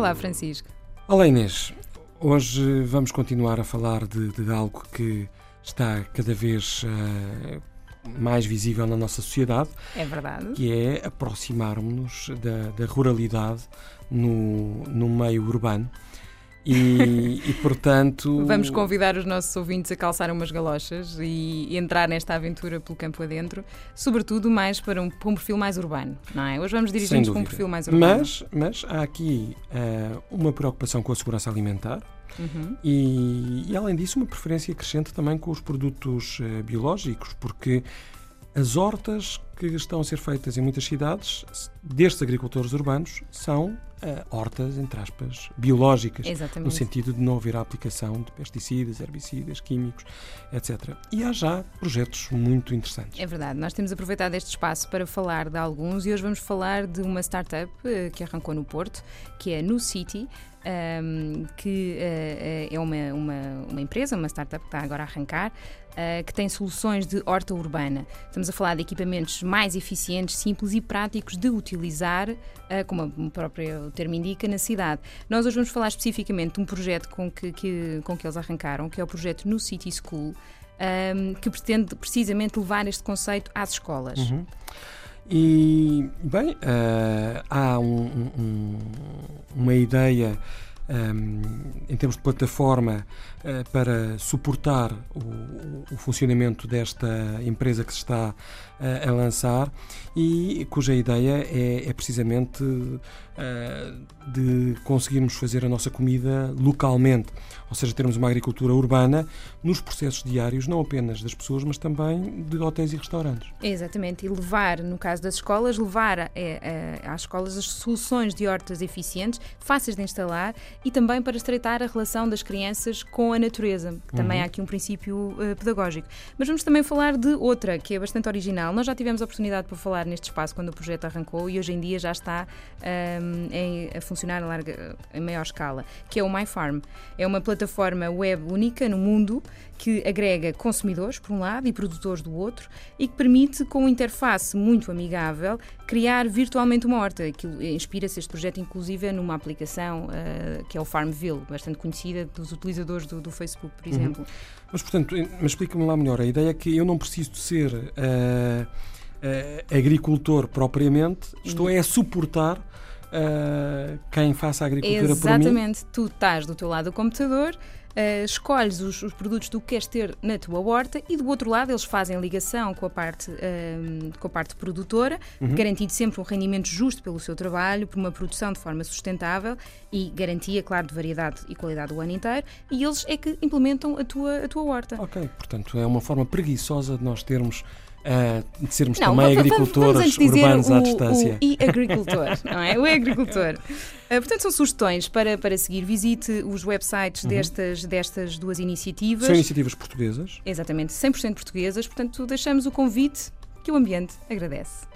Olá, Francisco. Olá, Inês. Hoje vamos continuar a falar de, de algo que está cada vez uh, mais visível na nossa sociedade. É verdade. Que é aproximarmos-nos da, da, ruralidade no, no meio urbano. E, e, portanto. Vamos convidar os nossos ouvintes a calçar umas galochas e entrar nesta aventura pelo campo adentro, sobretudo mais para um, para um perfil mais urbano, não é? Hoje vamos dirigir-nos para um perfil mais urbano. Mas, mas há aqui uh, uma preocupação com a segurança alimentar. Uhum. E, e, além disso, uma preferência crescente também com os produtos uh, biológicos, porque as hortas que estão a ser feitas em muitas cidades, destes agricultores urbanos, são uh, hortas, entre aspas, biológicas. Exatamente. No sentido de não haver a aplicação de pesticidas, herbicidas, químicos, etc. E há já projetos muito interessantes. É verdade. Nós temos aproveitado este espaço para falar de alguns e hoje vamos falar de uma startup uh, que arrancou no Porto, que é No City, um, que uh, é uma, uma, uma, empresa, uma startup que está agora a arrancar, que tem soluções de horta urbana. Estamos a falar de equipamentos mais eficientes, simples e práticos de utilizar, uh, como o próprio termo indica, na cidade. Nós hoje vamos falar especificamente de um projeto com que, que com que eles arrancaram, que é o projeto No City School, um, que pretende precisamente levar este conceito às escolas. Uhum. E, bem, uh, há um, um, uma ideia em termos de plataforma uh, para suportar o, o, funcionamento desta empresa que se está uh, a lançar e cuja ideia é, é precisamente uh, de conseguirmos fazer a nossa comida localmente, ou seja, termos uma agricultura urbana nos processos diários, não apenas das pessoas, mas também de hotéis e restaurantes. Exatamente, e levar, no caso das escolas, levar a, a, às escolas as soluções de hortas eficientes, fáceis de instalar e também para estreitar a relação das crianças com a natureza, que também uhum. há aqui um princípio uh, pedagógico. Mas vamos também falar de outra que é bastante original. Nós já tivemos a oportunidade para falar neste espaço quando o projeto arrancou e hoje em dia já está um, ehm, em, a funcionar a, larga, em maior escala, que é o MyFarm. É uma plataforma web única no mundo que agrega consumidores, por um lado, e produtores do outro, e que permite, com uma interface muito amigável, criar virtualmente uma horta. Inspira-se este projeto, inclusive, numa aplicação uh, que é o Farmville, bastante conhecida dos utilizadores do, do Facebook, por uhum. exemplo. Uhum. Mas, portanto, mas explica-me lá melhor. A ideia é que eu não preciso de ser uh, uh, agricultor propriamente, estou uhum. é a suportar uh, quem faça a agricultura Exatamente. por mim. Exatamente. Tu estás do teu lado do computador, uh, escolhes os, os, produtos que tu queres ter na tua horta e do outro lado eles fazem ligação com a parte, uh, com a parte produtora, uhum. garantindo sempre um rendimento justo pelo seu trabalho, por uma produção de forma sustentável e garantia, claro, de variedade e qualidade o ano inteiro, e eles é que implementam a tua, a tua horta. Ok, portanto é uma forma preguiçosa de nós termos uh, de sermos não, também agricultores urbanos o, à distância. O e-agricultor, não é? O e-agricultor. Uh, portanto, são sugestões para, para seguir. Visite os websites uhum. destas, destas duas iniciativas. São iniciativas portuguesas. Exatamente, 100% portuguesas. Portanto, deixamos o convite que o ambiente agradece.